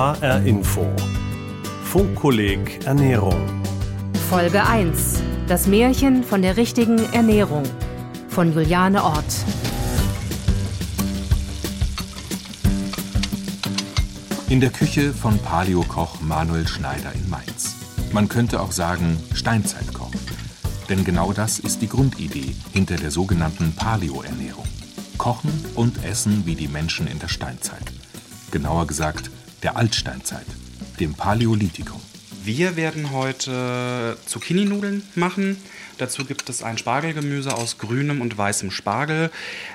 HR Info. Funkkolleg Ernährung. Folge 1. Das Märchen von der richtigen Ernährung. Von Juliane Ort. In der Küche von Paleo-Koch Manuel Schneider in Mainz. Man könnte auch sagen Steinzeitkoch. Denn genau das ist die Grundidee hinter der sogenannten Paleo-Ernährung. Kochen und essen wie die Menschen in der Steinzeit. Genauer gesagt der Altsteinzeit, dem Paläolithikum. Wir werden heute Zucchini-Nudeln machen. Dazu gibt es ein Spargelgemüse aus grünem und weißem Spargel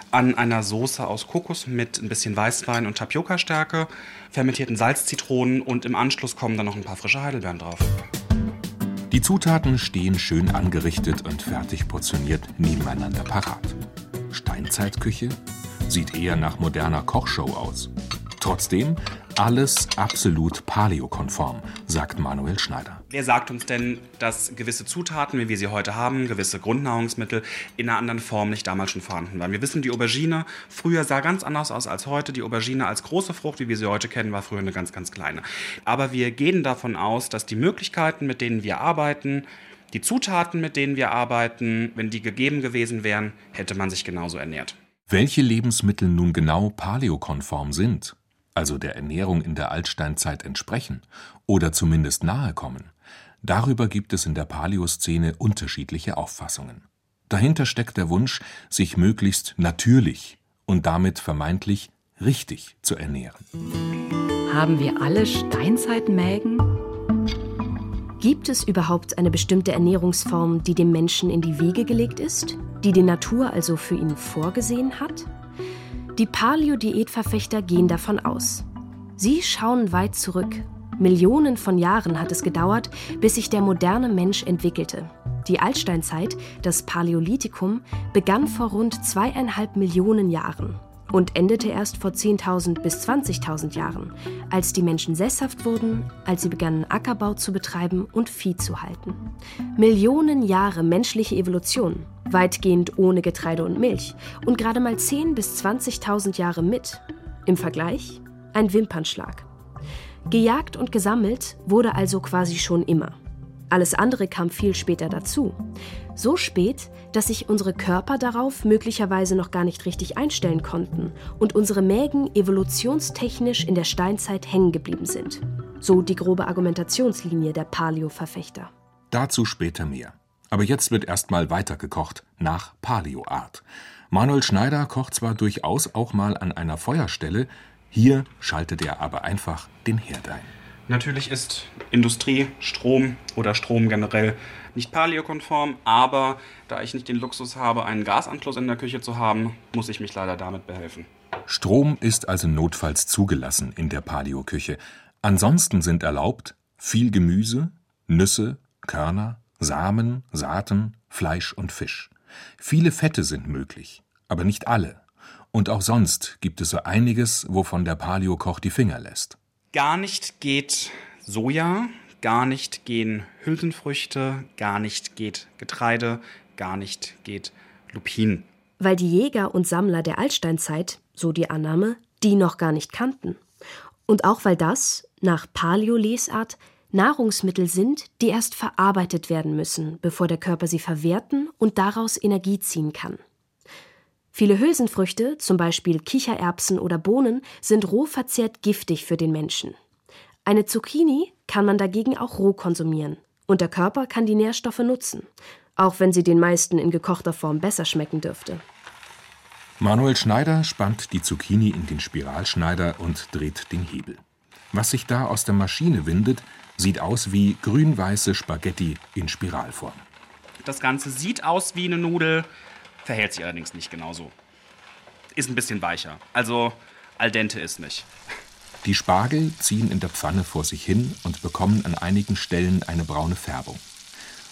an einer Soße aus Kokos mit ein bisschen Weißwein und Tapioca-Stärke, fermentierten Salzzitronen und im Anschluss kommen dann noch ein paar frische Heidelbeeren drauf. Die Zutaten stehen schön angerichtet und fertig portioniert nebeneinander parat. Steinzeitküche sieht eher nach moderner Kochshow aus. Trotzdem alles absolut paleokonform, sagt Manuel Schneider. Wer sagt uns denn, dass gewisse Zutaten, wie wir sie heute haben, gewisse Grundnahrungsmittel in einer anderen Form nicht damals schon vorhanden waren? Wir wissen, die Aubergine früher sah ganz anders aus als heute. Die Aubergine als große Frucht, wie wir sie heute kennen, war früher eine ganz, ganz kleine. Aber wir gehen davon aus, dass die Möglichkeiten, mit denen wir arbeiten, die Zutaten, mit denen wir arbeiten, wenn die gegeben gewesen wären, hätte man sich genauso ernährt. Welche Lebensmittel nun genau paleokonform sind, also der Ernährung in der Altsteinzeit entsprechen oder zumindest nahe kommen, darüber gibt es in der Paläoszene unterschiedliche Auffassungen. Dahinter steckt der Wunsch, sich möglichst natürlich und damit vermeintlich richtig zu ernähren. Haben wir alle Steinzeitmägen? Gibt es überhaupt eine bestimmte Ernährungsform, die dem Menschen in die Wege gelegt ist, die die Natur also für ihn vorgesehen hat? Die Paleo-Diätverfechter gehen davon aus. Sie schauen weit zurück. Millionen von Jahren hat es gedauert, bis sich der moderne Mensch entwickelte. Die Altsteinzeit, das Paläolithikum, begann vor rund zweieinhalb Millionen Jahren und endete erst vor 10.000 bis 20.000 Jahren, als die Menschen sesshaft wurden, als sie begannen Ackerbau zu betreiben und Vieh zu halten. Millionen Jahre menschliche Evolution, weitgehend ohne Getreide und Milch und gerade mal 10 bis 20.000 Jahre mit. Im Vergleich ein Wimpernschlag. Gejagt und gesammelt wurde also quasi schon immer. Alles andere kam viel später dazu. So spät, dass sich unsere Körper darauf möglicherweise noch gar nicht richtig einstellen konnten und unsere Mägen evolutionstechnisch in der Steinzeit hängen geblieben sind. So die grobe Argumentationslinie der Paleo-Verfechter. Dazu später mehr. Aber jetzt wird erstmal weitergekocht, nach Paleo-Art. Manuel Schneider kocht zwar durchaus auch mal an einer Feuerstelle, hier schaltet er aber einfach den Herd ein. Natürlich ist Industrie, Strom oder Strom generell nicht paleokonform, aber da ich nicht den Luxus habe, einen Gasanschluss in der Küche zu haben, muss ich mich leider damit behelfen. Strom ist also notfalls zugelassen in der Paleoküche. Ansonsten sind erlaubt viel Gemüse, Nüsse, Körner, Samen, Saaten, Fleisch und Fisch. Viele Fette sind möglich, aber nicht alle. Und auch sonst gibt es so einiges, wovon der Paleokoch die Finger lässt. Gar nicht geht Soja, gar nicht gehen Hülsenfrüchte, gar nicht geht Getreide, gar nicht geht Lupin. Weil die Jäger und Sammler der Altsteinzeit, so die Annahme, die noch gar nicht kannten. Und auch weil das, nach Paleo-Lesart, Nahrungsmittel sind, die erst verarbeitet werden müssen, bevor der Körper sie verwerten und daraus Energie ziehen kann. Viele Hülsenfrüchte, zum Beispiel Kichererbsen oder Bohnen, sind roh verzehrt giftig für den Menschen. Eine Zucchini kann man dagegen auch roh konsumieren und der Körper kann die Nährstoffe nutzen, auch wenn sie den meisten in gekochter Form besser schmecken dürfte. Manuel Schneider spannt die Zucchini in den Spiralschneider und dreht den Hebel. Was sich da aus der Maschine windet, sieht aus wie grün-weiße Spaghetti in Spiralform. Das Ganze sieht aus wie eine Nudel, verhält sich allerdings nicht genauso. Ist ein bisschen weicher. Also al dente ist nicht. Die Spargel ziehen in der Pfanne vor sich hin und bekommen an einigen Stellen eine braune Färbung.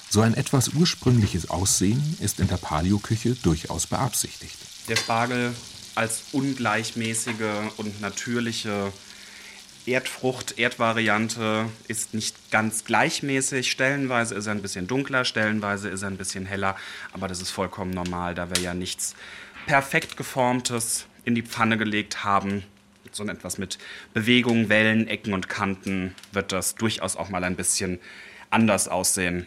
So ein etwas ursprüngliches Aussehen ist in der Paleoküche durchaus beabsichtigt. Der Spargel als ungleichmäßige und natürliche Erdfrucht, Erdvariante ist nicht ganz gleichmäßig. Stellenweise ist er ein bisschen dunkler, stellenweise ist er ein bisschen heller. Aber das ist vollkommen normal, da wir ja nichts perfekt geformtes in die Pfanne gelegt haben. so etwas mit Bewegung, Wellen, Ecken und Kanten wird das durchaus auch mal ein bisschen anders aussehen.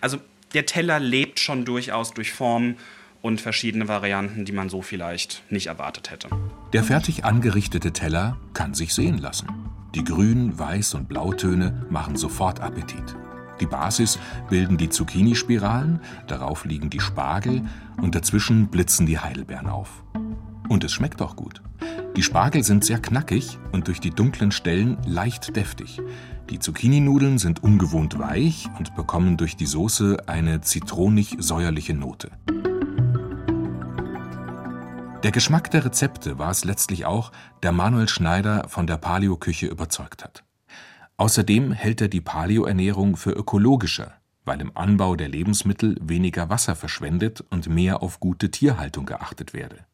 Also der Teller lebt schon durchaus durch Formen und verschiedene Varianten, die man so vielleicht nicht erwartet hätte. Der fertig angerichtete Teller kann sich sehen lassen. Die Grün-, Weiß- und Blautöne machen sofort Appetit. Die Basis bilden die Zucchini-Spiralen, darauf liegen die Spargel und dazwischen blitzen die Heidelbeeren auf. Und es schmeckt auch gut. Die Spargel sind sehr knackig und durch die dunklen Stellen leicht deftig. Die Zucchini-Nudeln sind ungewohnt weich und bekommen durch die Soße eine zitronig-säuerliche Note. Der Geschmack der Rezepte war es letztlich auch, der Manuel Schneider von der Paleo-Küche überzeugt hat. Außerdem hält er die Paleo-Ernährung für ökologischer, weil im Anbau der Lebensmittel weniger Wasser verschwendet und mehr auf gute Tierhaltung geachtet werde.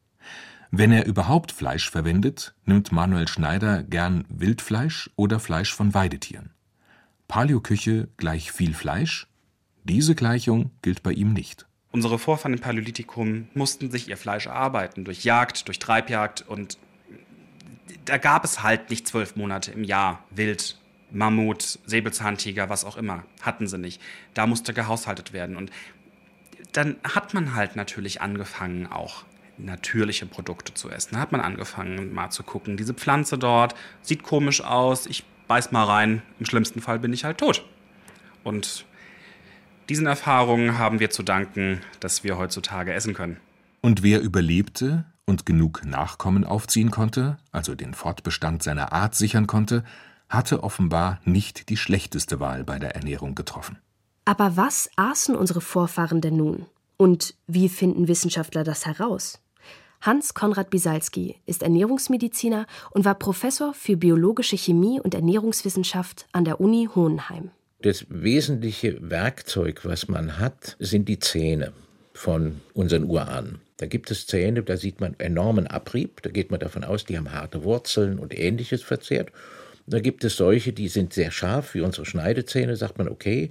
Wenn er überhaupt Fleisch verwendet, nimmt Manuel Schneider gern Wildfleisch oder Fleisch von Weidetieren. Paleo-Küche gleich viel Fleisch? Diese Gleichung gilt bei ihm nicht. Unsere Vorfahren im Paläolithikum mussten sich ihr Fleisch erarbeiten durch Jagd, durch Treibjagd und da gab es halt nicht zwölf Monate im Jahr Wild, Mammut, Säbelzahntiger, was auch immer. Hatten sie nicht. Da musste gehaushaltet werden. Und dann hat man halt natürlich angefangen, auch natürliche Produkte zu essen. Da hat man angefangen, mal zu gucken, diese Pflanze dort sieht komisch aus, ich beiß mal rein, im schlimmsten Fall bin ich halt tot. Und diesen Erfahrungen haben wir zu danken, dass wir heutzutage essen können. Und wer überlebte und genug Nachkommen aufziehen konnte, also den Fortbestand seiner Art sichern konnte, hatte offenbar nicht die schlechteste Wahl bei der Ernährung getroffen. Aber was aßen unsere Vorfahren denn nun? Und wie finden Wissenschaftler das heraus? Hans Konrad Bisalski ist Ernährungsmediziner und war Professor für biologische Chemie und Ernährungswissenschaft an der Uni Hohenheim. Das wesentliche Werkzeug, was man hat, sind die Zähne von unseren Urahnen. Da gibt es Zähne, da sieht man enormen Abrieb. Da geht man davon aus, die haben harte Wurzeln und ähnliches verzehrt. Da gibt es solche, die sind sehr scharf, wie unsere Schneidezähne, sagt man, okay,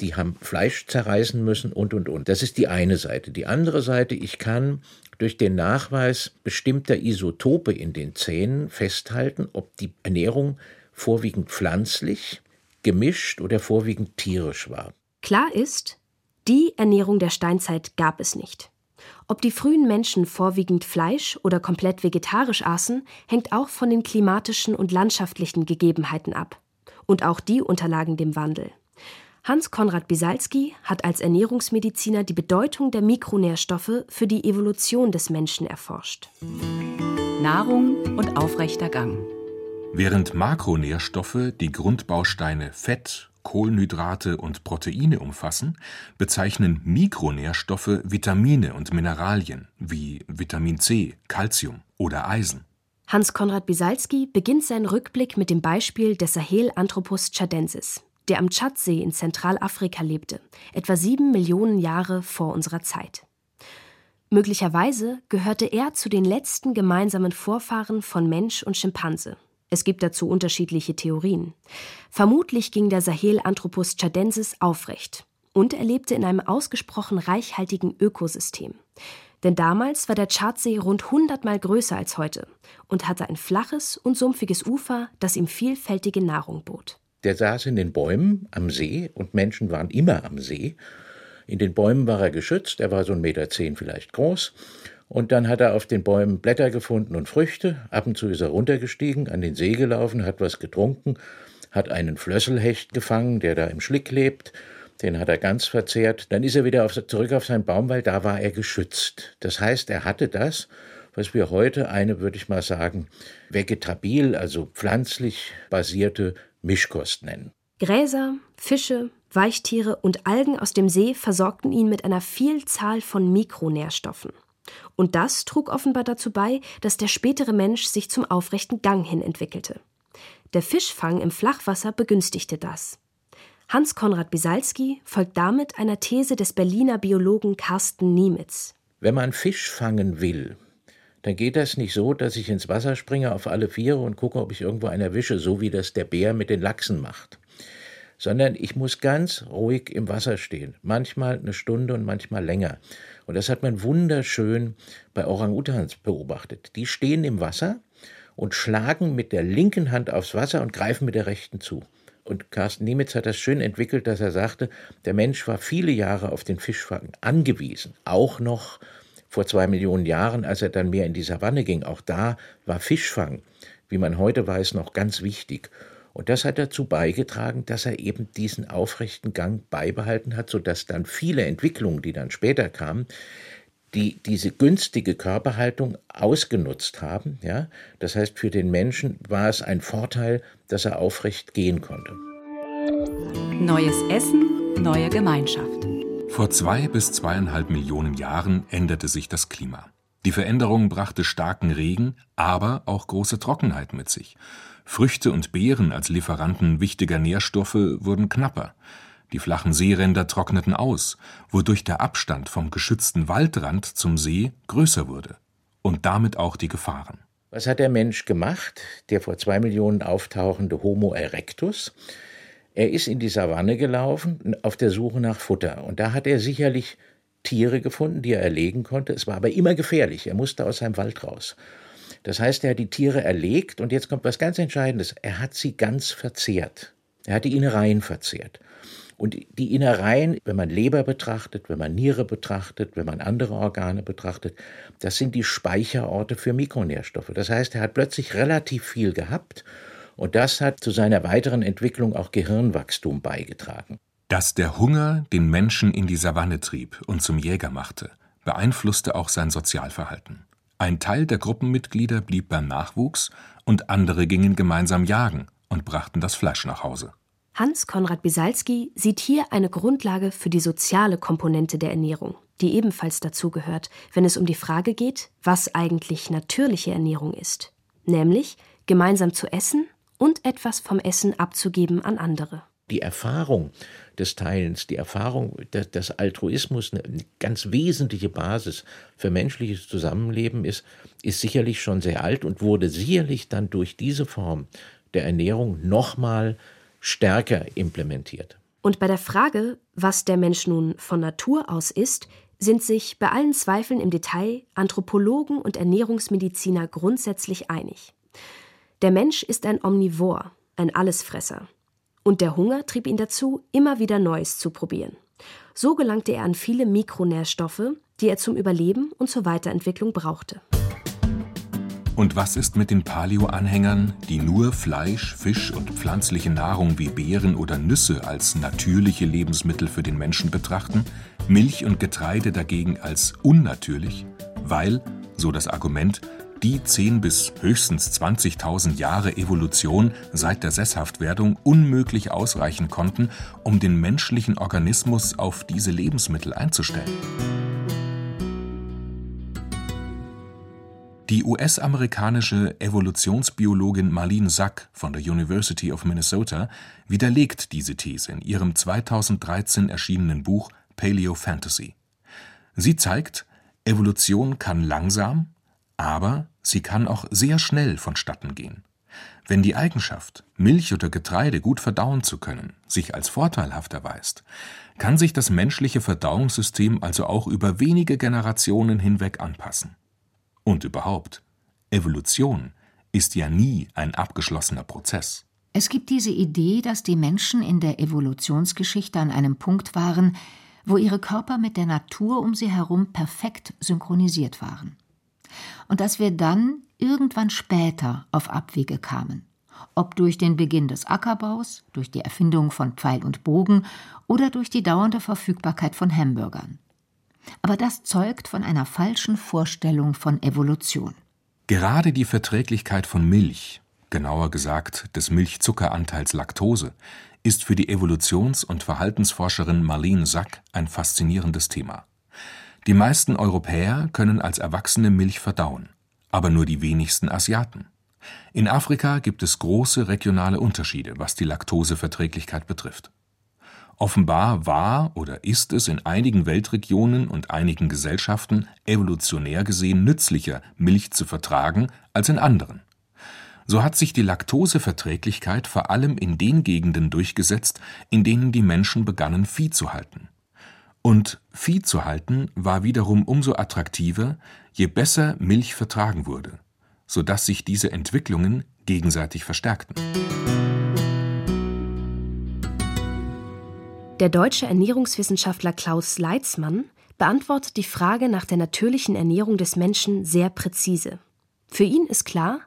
die haben Fleisch zerreißen müssen und, und, und. Das ist die eine Seite. Die andere Seite, ich kann durch den Nachweis bestimmter Isotope in den Zähnen festhalten, ob die Ernährung vorwiegend pflanzlich, gemischt oder vorwiegend tierisch war. Klar ist, die Ernährung der Steinzeit gab es nicht. Ob die frühen Menschen vorwiegend Fleisch oder komplett vegetarisch aßen, hängt auch von den klimatischen und landschaftlichen Gegebenheiten ab. Und auch die unterlagen dem Wandel. Hans Konrad Bisalski hat als Ernährungsmediziner die Bedeutung der Mikronährstoffe für die Evolution des Menschen erforscht. Nahrung und aufrechter Gang. Während Makronährstoffe die Grundbausteine Fett, Kohlenhydrate und Proteine umfassen, bezeichnen Mikronährstoffe Vitamine und Mineralien wie Vitamin C, Calcium oder Eisen. Hans Konrad Bisalski beginnt seinen Rückblick mit dem Beispiel des Sahelanthropus chadensis, der am Tschadsee in Zentralafrika lebte, etwa sieben Millionen Jahre vor unserer Zeit. Möglicherweise gehörte er zu den letzten gemeinsamen Vorfahren von Mensch und Schimpanse. Es gibt dazu unterschiedliche Theorien. Vermutlich ging der Sahelanthropus chadensis aufrecht und er lebte in einem ausgesprochen reichhaltigen Ökosystem. Denn damals war der Tschadsee rund 100 Mal größer als heute und hatte ein flaches und sumpfiges Ufer, das ihm vielfältige Nahrung bot. Der saß in den Bäumen am See und Menschen waren immer am See. In den Bäumen war er geschützt, er war so ein Meter zehn vielleicht groß und dann hat er auf den Bäumen Blätter gefunden und Früchte. Ab und zu ist er runtergestiegen, an den See gelaufen, hat was getrunken, hat einen Flösselhecht gefangen, der da im Schlick lebt. Den hat er ganz verzehrt. Dann ist er wieder auf, zurück auf seinen Baum, weil da war er geschützt. Das heißt, er hatte das, was wir heute eine, würde ich mal sagen, vegetabil, also pflanzlich basierte Mischkost nennen. Gräser, Fische, Weichtiere und Algen aus dem See versorgten ihn mit einer Vielzahl von Mikronährstoffen. Und das trug offenbar dazu bei, dass der spätere Mensch sich zum aufrechten Gang hin entwickelte. Der Fischfang im Flachwasser begünstigte das. Hans Konrad Bisalski folgt damit einer These des Berliner Biologen Carsten Niemitz. Wenn man Fisch fangen will, dann geht das nicht so, dass ich ins Wasser springe auf alle Viere und gucke, ob ich irgendwo einen erwische, so wie das der Bär mit den Lachsen macht. Sondern ich muss ganz ruhig im Wasser stehen, manchmal eine Stunde und manchmal länger. Und das hat man wunderschön bei Orang-Utans beobachtet. Die stehen im Wasser und schlagen mit der linken Hand aufs Wasser und greifen mit der rechten zu. Und Carsten Niemitz hat das schön entwickelt, dass er sagte, der Mensch war viele Jahre auf den Fischfang angewiesen, auch noch vor zwei Millionen Jahren, als er dann mehr in die Savanne ging. Auch da war Fischfang, wie man heute weiß, noch ganz wichtig. Und das hat dazu beigetragen, dass er eben diesen aufrechten Gang beibehalten hat, sodass dann viele Entwicklungen, die dann später kamen, die diese günstige Körperhaltung ausgenutzt haben. Ja? Das heißt, für den Menschen war es ein Vorteil, dass er aufrecht gehen konnte. Neues Essen, neue Gemeinschaft. Vor zwei bis zweieinhalb Millionen Jahren änderte sich das Klima. Die Veränderung brachte starken Regen, aber auch große Trockenheit mit sich. Früchte und Beeren als Lieferanten wichtiger Nährstoffe wurden knapper. Die flachen Seeränder trockneten aus, wodurch der Abstand vom geschützten Waldrand zum See größer wurde und damit auch die Gefahren. Was hat der Mensch gemacht, der vor zwei Millionen auftauchende Homo erectus? Er ist in die Savanne gelaufen auf der Suche nach Futter. Und da hat er sicherlich Tiere gefunden, die er erlegen konnte. Es war aber immer gefährlich. Er musste aus seinem Wald raus. Das heißt, er hat die Tiere erlegt und jetzt kommt was ganz Entscheidendes. Er hat sie ganz verzehrt. Er hat die Innereien verzehrt. Und die Innereien, wenn man Leber betrachtet, wenn man Niere betrachtet, wenn man andere Organe betrachtet, das sind die Speicherorte für Mikronährstoffe. Das heißt, er hat plötzlich relativ viel gehabt und das hat zu seiner weiteren Entwicklung auch Gehirnwachstum beigetragen. Dass der Hunger den Menschen in die Savanne trieb und zum Jäger machte, beeinflusste auch sein Sozialverhalten. Ein Teil der Gruppenmitglieder blieb beim Nachwuchs und andere gingen gemeinsam jagen und brachten das Fleisch nach Hause. Hans Konrad Bisalski sieht hier eine Grundlage für die soziale Komponente der Ernährung, die ebenfalls dazugehört, wenn es um die Frage geht, was eigentlich natürliche Ernährung ist, nämlich gemeinsam zu essen und etwas vom Essen abzugeben an andere. Die Erfahrung des Teilens, die Erfahrung des Altruismus, eine ganz wesentliche Basis für menschliches Zusammenleben ist, ist sicherlich schon sehr alt und wurde sicherlich dann durch diese Form der Ernährung nochmal stärker implementiert. Und bei der Frage, was der Mensch nun von Natur aus ist, sind sich bei allen Zweifeln im Detail Anthropologen und Ernährungsmediziner grundsätzlich einig. Der Mensch ist ein Omnivor, ein Allesfresser. Und der Hunger trieb ihn dazu, immer wieder Neues zu probieren. So gelangte er an viele Mikronährstoffe, die er zum Überleben und zur Weiterentwicklung brauchte. Und was ist mit den Paleo-Anhängern, die nur Fleisch, Fisch und pflanzliche Nahrung wie Beeren oder Nüsse als natürliche Lebensmittel für den Menschen betrachten, Milch und Getreide dagegen als unnatürlich, weil, so das Argument, die 10 bis höchstens 20.000 Jahre Evolution seit der Sesshaftwerdung unmöglich ausreichen konnten, um den menschlichen Organismus auf diese Lebensmittel einzustellen. Die US-amerikanische Evolutionsbiologin Marlene Sack von der University of Minnesota widerlegt diese These in ihrem 2013 erschienenen Buch Paleo Fantasy. Sie zeigt, Evolution kann langsam, aber sie kann auch sehr schnell vonstatten gehen. Wenn die Eigenschaft, Milch oder Getreide gut verdauen zu können, sich als vorteilhaft erweist, kann sich das menschliche Verdauungssystem also auch über wenige Generationen hinweg anpassen. Und überhaupt, Evolution ist ja nie ein abgeschlossener Prozess. Es gibt diese Idee, dass die Menschen in der Evolutionsgeschichte an einem Punkt waren, wo ihre Körper mit der Natur um sie herum perfekt synchronisiert waren. Und dass wir dann irgendwann später auf Abwege kamen, ob durch den Beginn des Ackerbaus, durch die Erfindung von Pfeil und Bogen oder durch die dauernde Verfügbarkeit von Hamburgern. Aber das zeugt von einer falschen Vorstellung von Evolution. Gerade die Verträglichkeit von Milch, genauer gesagt des Milchzuckeranteils Laktose, ist für die Evolutions- und Verhaltensforscherin Marlene Sack ein faszinierendes Thema. Die meisten Europäer können als Erwachsene Milch verdauen, aber nur die wenigsten Asiaten. In Afrika gibt es große regionale Unterschiede, was die Laktoseverträglichkeit betrifft. Offenbar war oder ist es in einigen Weltregionen und einigen Gesellschaften evolutionär gesehen nützlicher, Milch zu vertragen, als in anderen. So hat sich die Laktoseverträglichkeit vor allem in den Gegenden durchgesetzt, in denen die Menschen begannen, Vieh zu halten. Und Vieh zu halten war wiederum umso attraktiver, je besser Milch vertragen wurde, sodass sich diese Entwicklungen gegenseitig verstärkten. Der deutsche Ernährungswissenschaftler Klaus Leitzmann beantwortet die Frage nach der natürlichen Ernährung des Menschen sehr präzise. Für ihn ist klar,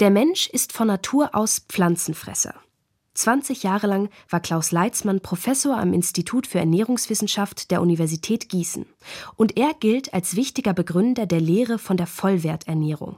der Mensch ist von Natur aus Pflanzenfresser. 20 Jahre lang war Klaus Leitzmann Professor am Institut für Ernährungswissenschaft der Universität Gießen und er gilt als wichtiger Begründer der Lehre von der Vollwerternährung.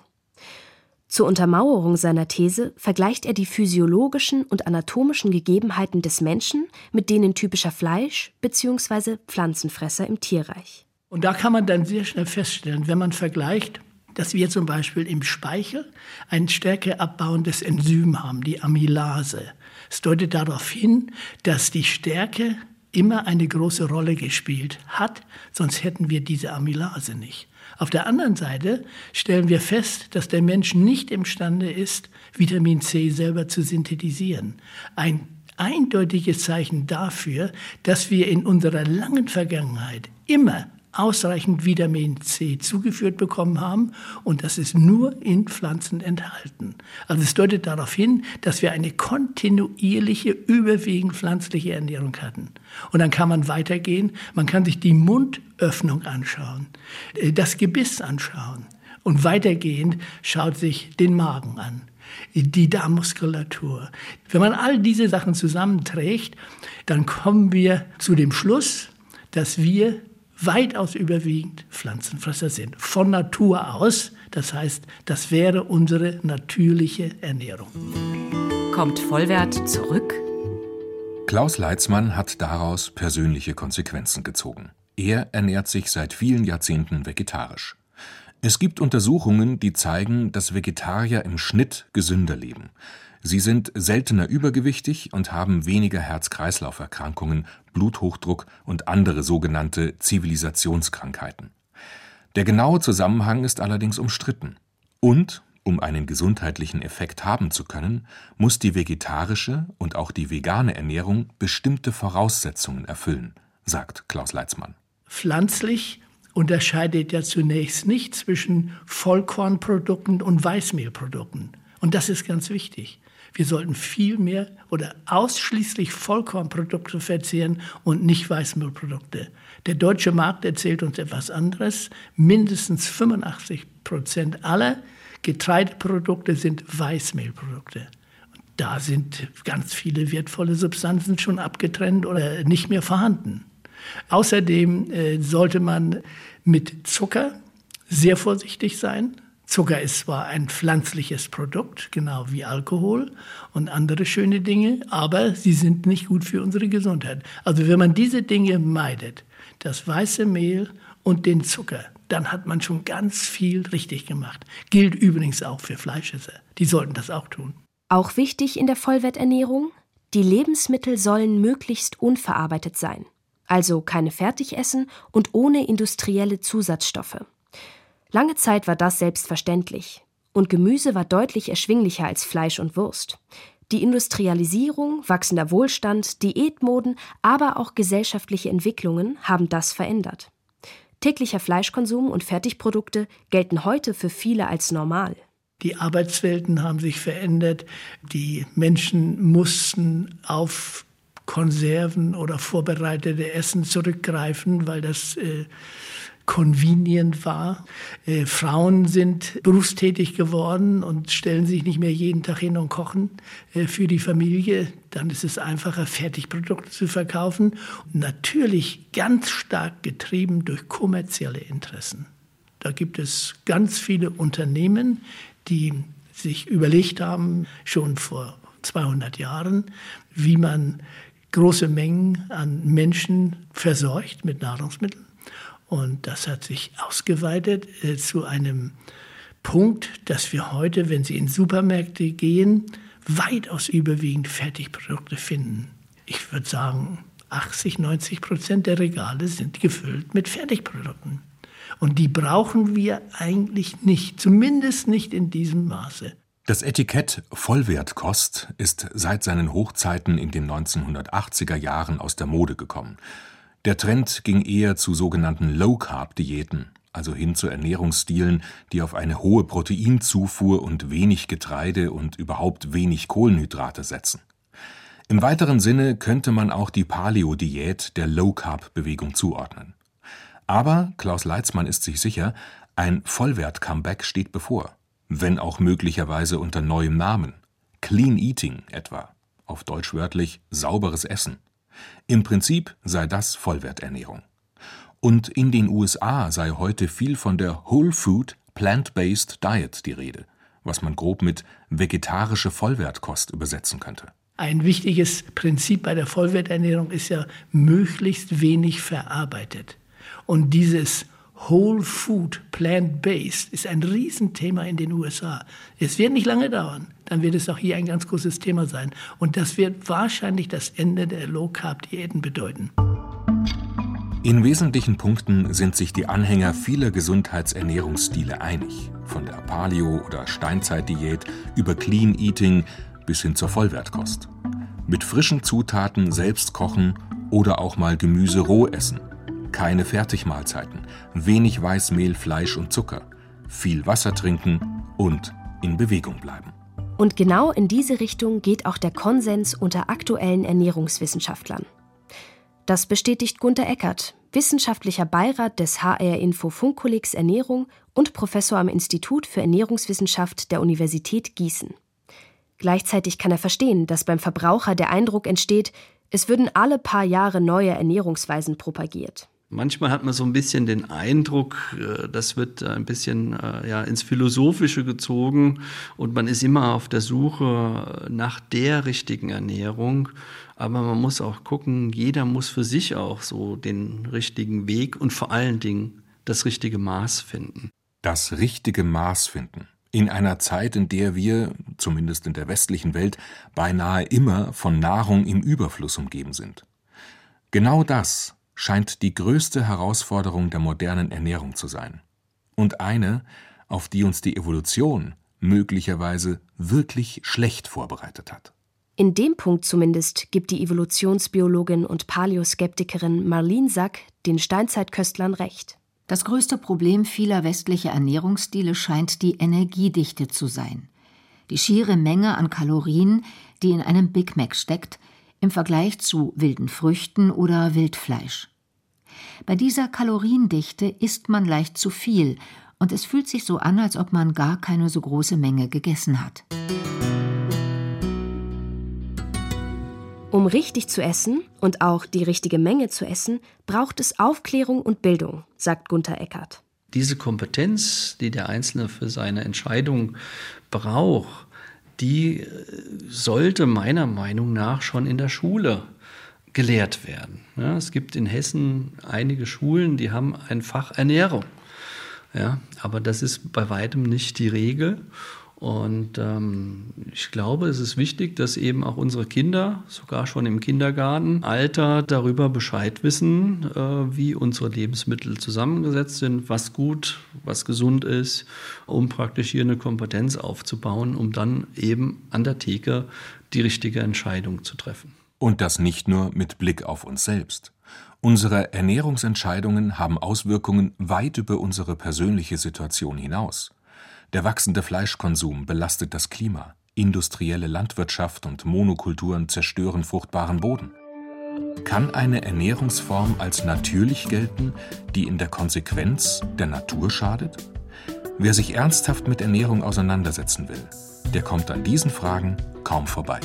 Zur Untermauerung seiner These vergleicht er die physiologischen und anatomischen Gegebenheiten des Menschen mit denen typischer Fleisch- bzw. Pflanzenfresser im Tierreich. Und da kann man dann sehr schnell feststellen, wenn man vergleicht, dass wir zum Beispiel im Speichel ein stärkeabbauendes Enzym haben, die Amylase. Es deutet darauf hin, dass die Stärke immer eine große Rolle gespielt hat, sonst hätten wir diese Amylase nicht. Auf der anderen Seite stellen wir fest, dass der Mensch nicht imstande ist, Vitamin C selber zu synthetisieren. Ein eindeutiges Zeichen dafür, dass wir in unserer langen Vergangenheit immer ausreichend Vitamin C zugeführt bekommen haben und das ist nur in Pflanzen enthalten. Also es deutet darauf hin, dass wir eine kontinuierliche, überwiegend pflanzliche Ernährung hatten. Und dann kann man weitergehen, man kann sich die Mundöffnung anschauen, äh, das Gebiss anschauen und weitergehend schaut sich den Magen an die Darmmuskulatur. Wenn man all diese Sachen zusammenträgt, dann kommen wir zu dem Schluss, dass wir weitaus überwiegend Pflanzenfresser sind. Von Natur aus. Das heißt, das wäre unsere natürliche Ernährung. Kommt Vollwert zurück? Klaus Leitzmann hat daraus persönliche Konsequenzen gezogen. Er ernährt sich seit vielen Jahrzehnten vegetarisch. Es gibt Untersuchungen, die zeigen, dass Vegetarier im Schnitt gesünder leben. Sie sind seltener übergewichtig und haben weniger Herz-Kreislauf-Erkrankungen, Bluthochdruck und andere sogenannte Zivilisationskrankheiten. Der genaue Zusammenhang ist allerdings umstritten. Und, um einen gesundheitlichen Effekt haben zu können, muss die vegetarische und auch die vegane Ernährung bestimmte Voraussetzungen erfüllen, sagt Klaus Leitzmann. Pflanzlich unterscheidet ja zunächst nicht zwischen Vollkornprodukten und Weißmehlprodukten. Und das ist ganz wichtig. Wir sollten viel mehr oder ausschließlich Vollkornprodukte verzehren und nicht Weißmehlprodukte. Der deutsche Markt erzählt uns etwas anderes. Mindestens 85 Prozent aller Getreideprodukte sind Weißmehlprodukte. Da sind ganz viele wertvolle Substanzen schon abgetrennt oder nicht mehr vorhanden. Außerdem äh, sollte man mit Zucker sehr vorsichtig sein. Zucker ist zwar ein pflanzliches Produkt, genau wie Alkohol und andere schöne Dinge, aber sie sind nicht gut für unsere Gesundheit. Also wenn man diese Dinge meidet, das weiße Mehl und den Zucker, dann hat man schon ganz viel richtig gemacht. Gilt übrigens auch für Fleischesser. Die sollten das auch tun. Auch wichtig in der Vollwerternährung, die Lebensmittel sollen möglichst unverarbeitet sein, also keine Fertigessen und ohne industrielle Zusatzstoffe. Lange Zeit war das selbstverständlich. Und Gemüse war deutlich erschwinglicher als Fleisch und Wurst. Die Industrialisierung, wachsender Wohlstand, Diätmoden, aber auch gesellschaftliche Entwicklungen haben das verändert. Täglicher Fleischkonsum und Fertigprodukte gelten heute für viele als normal. Die Arbeitswelten haben sich verändert. Die Menschen mussten auf Konserven oder vorbereitete Essen zurückgreifen, weil das äh, convenient war. Äh, Frauen sind berufstätig geworden und stellen sich nicht mehr jeden Tag hin und kochen äh, für die Familie. Dann ist es einfacher, Fertigprodukte zu verkaufen. Natürlich ganz stark getrieben durch kommerzielle Interessen. Da gibt es ganz viele Unternehmen, die sich überlegt haben, schon vor 200 Jahren, wie man große Mengen an Menschen versorgt mit Nahrungsmitteln. Und das hat sich ausgeweitet äh, zu einem Punkt, dass wir heute, wenn Sie in Supermärkte gehen, weitaus überwiegend Fertigprodukte finden. Ich würde sagen, 80, 90 Prozent der Regale sind gefüllt mit Fertigprodukten. Und die brauchen wir eigentlich nicht, zumindest nicht in diesem Maße. Das Etikett Vollwertkost ist seit seinen Hochzeiten in den 1980er Jahren aus der Mode gekommen. Der Trend ging eher zu sogenannten Low-Carb-Diäten, also hin zu Ernährungsstilen, die auf eine hohe Proteinzufuhr und wenig Getreide und überhaupt wenig Kohlenhydrate setzen. Im weiteren Sinne könnte man auch die Paleo-Diät der Low-Carb-Bewegung zuordnen. Aber Klaus Leitzmann ist sich sicher, ein Vollwert-Comeback steht bevor, wenn auch möglicherweise unter neuem Namen. Clean Eating etwa, auf Deutsch wörtlich sauberes Essen. Im Prinzip sei das Vollwerternährung. Und in den USA sei heute viel von der Whole Food Plant-Based Diet die Rede, was man grob mit vegetarische Vollwertkost übersetzen könnte. Ein wichtiges Prinzip bei der Vollwerternährung ist ja möglichst wenig verarbeitet. Und dieses Whole Food Plant-Based ist ein Riesenthema in den USA. Es wird nicht lange dauern, dann wird es auch hier ein ganz großes Thema sein. Und das wird wahrscheinlich das Ende der Low-Carb-Diäten bedeuten. In wesentlichen Punkten sind sich die Anhänger vieler Gesundheitsernährungsstile einig. Von der Paleo- oder Steinzeitdiät über Clean Eating bis hin zur Vollwertkost. Mit frischen Zutaten selbst kochen oder auch mal Gemüse roh essen. Keine Fertigmahlzeiten, wenig Weißmehl, Fleisch und Zucker, viel Wasser trinken und in Bewegung bleiben. Und genau in diese Richtung geht auch der Konsens unter aktuellen Ernährungswissenschaftlern. Das bestätigt Gunther Eckert, wissenschaftlicher Beirat des HR Info Funkkollegs Ernährung und Professor am Institut für Ernährungswissenschaft der Universität Gießen. Gleichzeitig kann er verstehen, dass beim Verbraucher der Eindruck entsteht, es würden alle paar Jahre neue Ernährungsweisen propagiert. Manchmal hat man so ein bisschen den Eindruck, äh, das wird ein bisschen äh, ja, ins Philosophische gezogen und man ist immer auf der Suche nach der richtigen Ernährung. Aber man muss auch gucken, jeder muss für sich auch so den richtigen Weg und vor allen Dingen das richtige Maß finden. Das richtige Maß finden. In einer Zeit, in der wir, zumindest in der westlichen Welt, beinahe immer von Nahrung im Überfluss umgeben sind. Genau das scheint die größte Herausforderung der modernen Ernährung zu sein. Und eine, auf die uns die Evolution möglicherweise wirklich schlecht vorbereitet hat. In dem Punkt zumindest gibt die Evolutionsbiologin und Paläoskeptikerin Marlene Sack den Steinzeitköstlern recht. Das größte Problem vieler westlicher Ernährungsstile scheint die Energiedichte zu sein. Die schiere Menge an Kalorien, die in einem Big Mac steckt, im Vergleich zu wilden Früchten oder Wildfleisch. Bei dieser Kaloriendichte isst man leicht zu viel und es fühlt sich so an, als ob man gar keine so große Menge gegessen hat. Um richtig zu essen und auch die richtige Menge zu essen, braucht es Aufklärung und Bildung, sagt Gunther Eckert. Diese Kompetenz, die der Einzelne für seine Entscheidung braucht, die äh, sollte meiner Meinung nach schon in der Schule gelehrt werden. Ja, es gibt in Hessen einige Schulen, die haben ein Fach Ernährung. Ja, aber das ist bei weitem nicht die Regel. Und ähm, ich glaube, es ist wichtig, dass eben auch unsere Kinder, sogar schon im Kindergartenalter, darüber Bescheid wissen, äh, wie unsere Lebensmittel zusammengesetzt sind, was gut, was gesund ist, um praktisch hier eine Kompetenz aufzubauen, um dann eben an der Theke die richtige Entscheidung zu treffen. Und das nicht nur mit Blick auf uns selbst. Unsere Ernährungsentscheidungen haben Auswirkungen weit über unsere persönliche Situation hinaus. Der wachsende Fleischkonsum belastet das Klima, industrielle Landwirtschaft und Monokulturen zerstören fruchtbaren Boden. Kann eine Ernährungsform als natürlich gelten, die in der Konsequenz der Natur schadet? Wer sich ernsthaft mit Ernährung auseinandersetzen will, der kommt an diesen Fragen kaum vorbei.